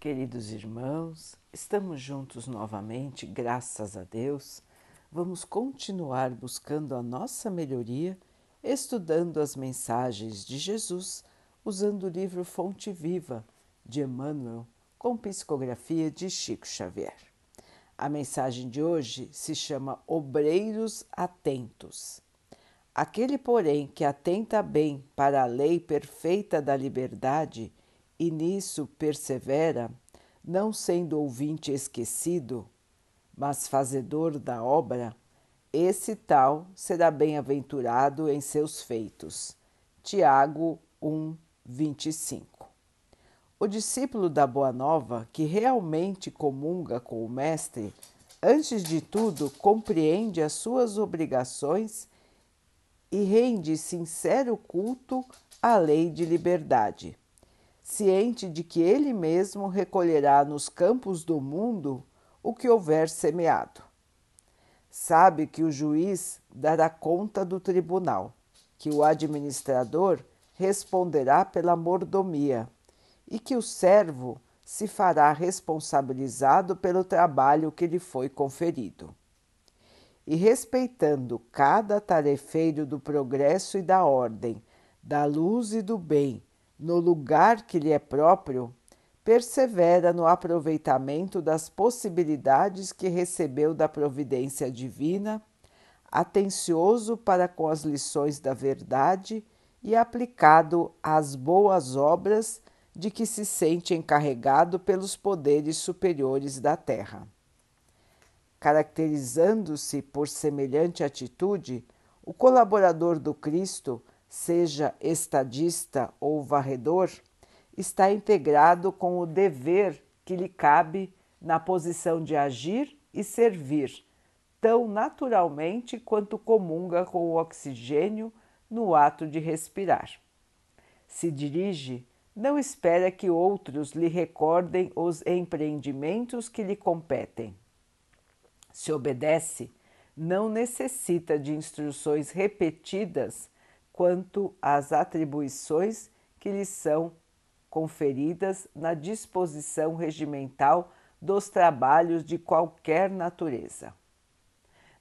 Queridos irmãos, estamos juntos novamente, graças a Deus. Vamos continuar buscando a nossa melhoria, estudando as mensagens de Jesus, usando o livro Fonte Viva de Emmanuel, com psicografia de Chico Xavier. A mensagem de hoje se chama Obreiros Atentos. Aquele, porém, que atenta bem para a lei perfeita da liberdade e nisso persevera, não sendo ouvinte esquecido, mas fazedor da obra, esse tal será bem-aventurado em seus feitos. Tiago 1, 25. O discípulo da Boa Nova, que realmente comunga com o Mestre, antes de tudo compreende as suas obrigações e rende sincero culto à lei de liberdade ciente de que ele mesmo recolherá nos campos do mundo o que houver semeado. Sabe que o juiz dará conta do tribunal, que o administrador responderá pela mordomia e que o servo se fará responsabilizado pelo trabalho que lhe foi conferido. E respeitando cada tarefeiro do progresso e da ordem, da luz e do bem, no lugar que lhe é próprio, persevera no aproveitamento das possibilidades que recebeu da providência divina, atencioso para com as lições da verdade e aplicado às boas obras de que se sente encarregado pelos poderes superiores da terra. Caracterizando-se por semelhante atitude, o colaborador do Cristo seja estadista ou varredor, está integrado com o dever que lhe cabe na posição de agir e servir, tão naturalmente quanto comunga com o oxigênio no ato de respirar. Se dirige, não espera que outros lhe recordem os empreendimentos que lhe competem. Se obedece, não necessita de instruções repetidas quanto às atribuições que lhe são conferidas na disposição regimental dos trabalhos de qualquer natureza.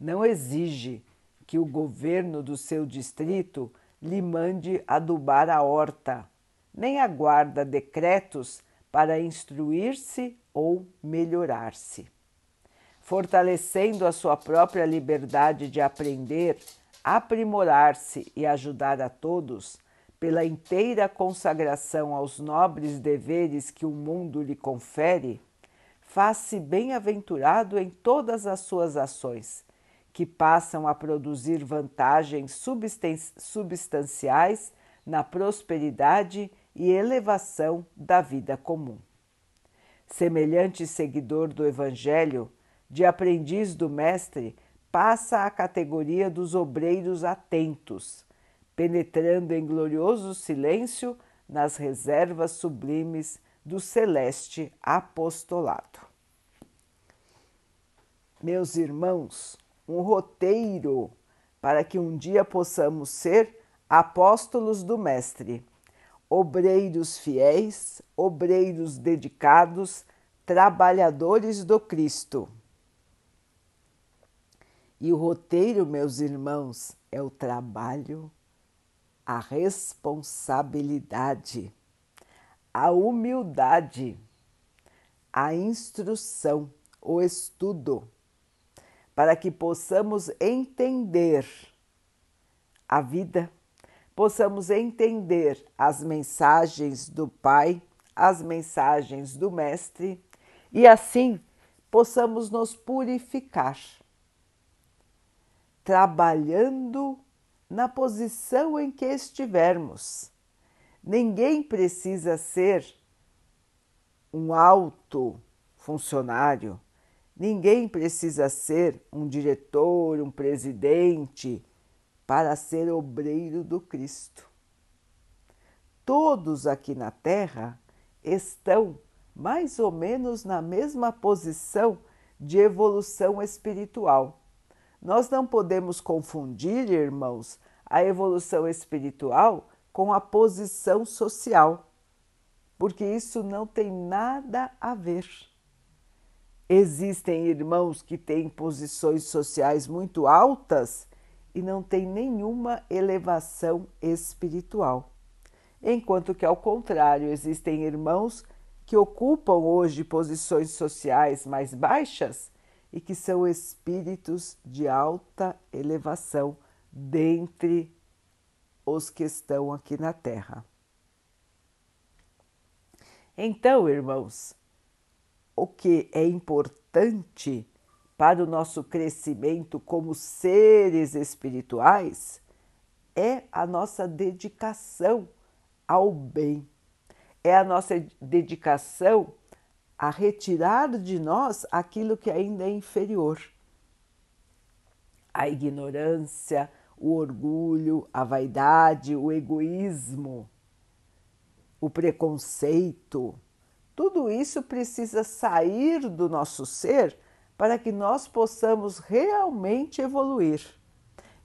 Não exige que o governo do seu distrito lhe mande adubar a horta, nem aguarda decretos para instruir-se ou melhorar-se. Fortalecendo a sua própria liberdade de aprender, aprimorar-se e ajudar a todos, pela inteira consagração aos nobres deveres que o mundo lhe confere, faz-se bem-aventurado em todas as suas ações, que passam a produzir vantagens substanciais na prosperidade e elevação da vida comum. Semelhante seguidor do Evangelho, de aprendiz do Mestre, passa à categoria dos obreiros atentos, penetrando em glorioso silêncio nas reservas sublimes do celeste apostolado. Meus irmãos, um roteiro para que um dia possamos ser apóstolos do Mestre, obreiros fiéis, obreiros dedicados, trabalhadores do Cristo. E o roteiro, meus irmãos, é o trabalho, a responsabilidade, a humildade, a instrução, o estudo, para que possamos entender a vida, possamos entender as mensagens do Pai, as mensagens do Mestre e assim possamos nos purificar trabalhando na posição em que estivermos. Ninguém precisa ser um alto funcionário, ninguém precisa ser um diretor, um presidente para ser obreiro do Cristo. Todos aqui na Terra estão mais ou menos na mesma posição de evolução espiritual nós não podemos confundir, irmãos, a evolução espiritual com a posição social. porque isso não tem nada a ver. Existem irmãos que têm posições sociais muito altas e não têm nenhuma elevação espiritual. Enquanto que, ao contrário, existem irmãos que ocupam hoje posições sociais mais baixas e que são espíritos de alta elevação dentre os que estão aqui na Terra. Então, irmãos, o que é importante para o nosso crescimento como seres espirituais é a nossa dedicação ao bem, é a nossa dedicação a retirar de nós aquilo que ainda é inferior. A ignorância, o orgulho, a vaidade, o egoísmo, o preconceito, tudo isso precisa sair do nosso ser para que nós possamos realmente evoluir.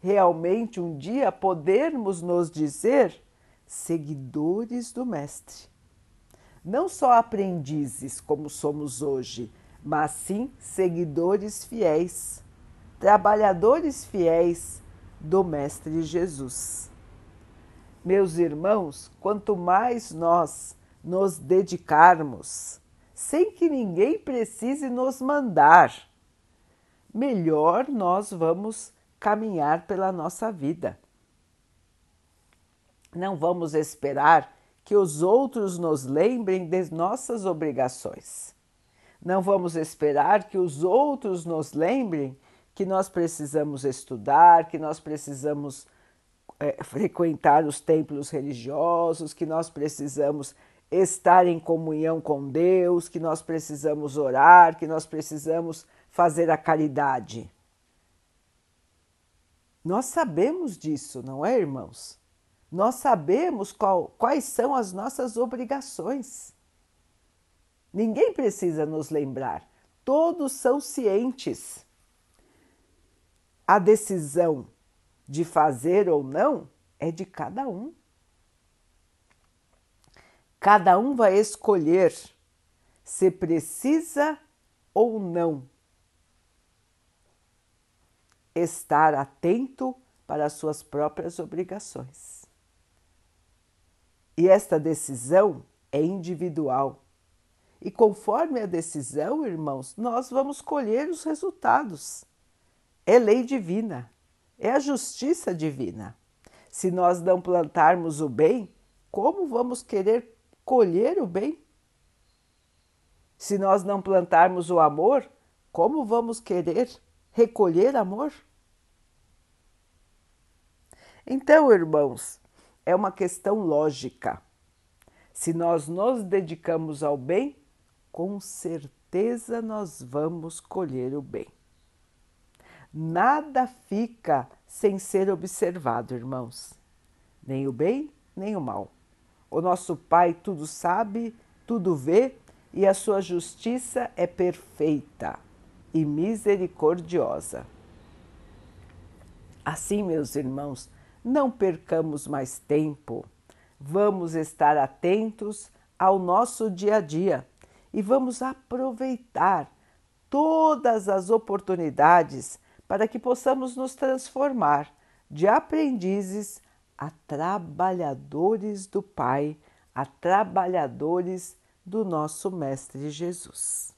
Realmente um dia podermos nos dizer seguidores do Mestre. Não só aprendizes como somos hoje, mas sim seguidores fiéis, trabalhadores fiéis do Mestre Jesus. Meus irmãos, quanto mais nós nos dedicarmos, sem que ninguém precise nos mandar, melhor nós vamos caminhar pela nossa vida. Não vamos esperar que os outros nos lembrem de nossas obrigações. Não vamos esperar que os outros nos lembrem que nós precisamos estudar, que nós precisamos é, frequentar os templos religiosos, que nós precisamos estar em comunhão com Deus, que nós precisamos orar, que nós precisamos fazer a caridade. Nós sabemos disso, não é, irmãos? Nós sabemos qual, quais são as nossas obrigações. Ninguém precisa nos lembrar, todos são cientes. A decisão de fazer ou não é de cada um. Cada um vai escolher se precisa ou não estar atento para as suas próprias obrigações. E esta decisão é individual. E conforme a decisão, irmãos, nós vamos colher os resultados. É lei divina é a justiça divina. Se nós não plantarmos o bem, como vamos querer colher o bem? Se nós não plantarmos o amor, como vamos querer recolher amor? Então, irmãos, é uma questão lógica. Se nós nos dedicamos ao bem, com certeza nós vamos colher o bem. Nada fica sem ser observado, irmãos. Nem o bem, nem o mal. O nosso Pai tudo sabe, tudo vê e a sua justiça é perfeita e misericordiosa. Assim, meus irmãos, não percamos mais tempo. Vamos estar atentos ao nosso dia a dia e vamos aproveitar todas as oportunidades para que possamos nos transformar de aprendizes a trabalhadores do Pai, a trabalhadores do nosso Mestre Jesus.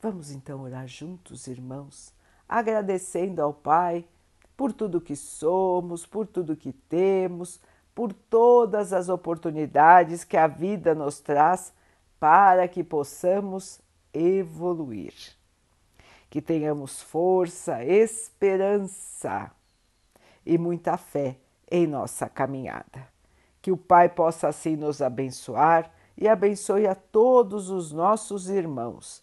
Vamos então orar juntos, irmãos, agradecendo ao Pai por tudo que somos, por tudo que temos, por todas as oportunidades que a vida nos traz para que possamos evoluir que tenhamos força, esperança e muita fé em nossa caminhada. Que o Pai possa assim nos abençoar e abençoe a todos os nossos irmãos.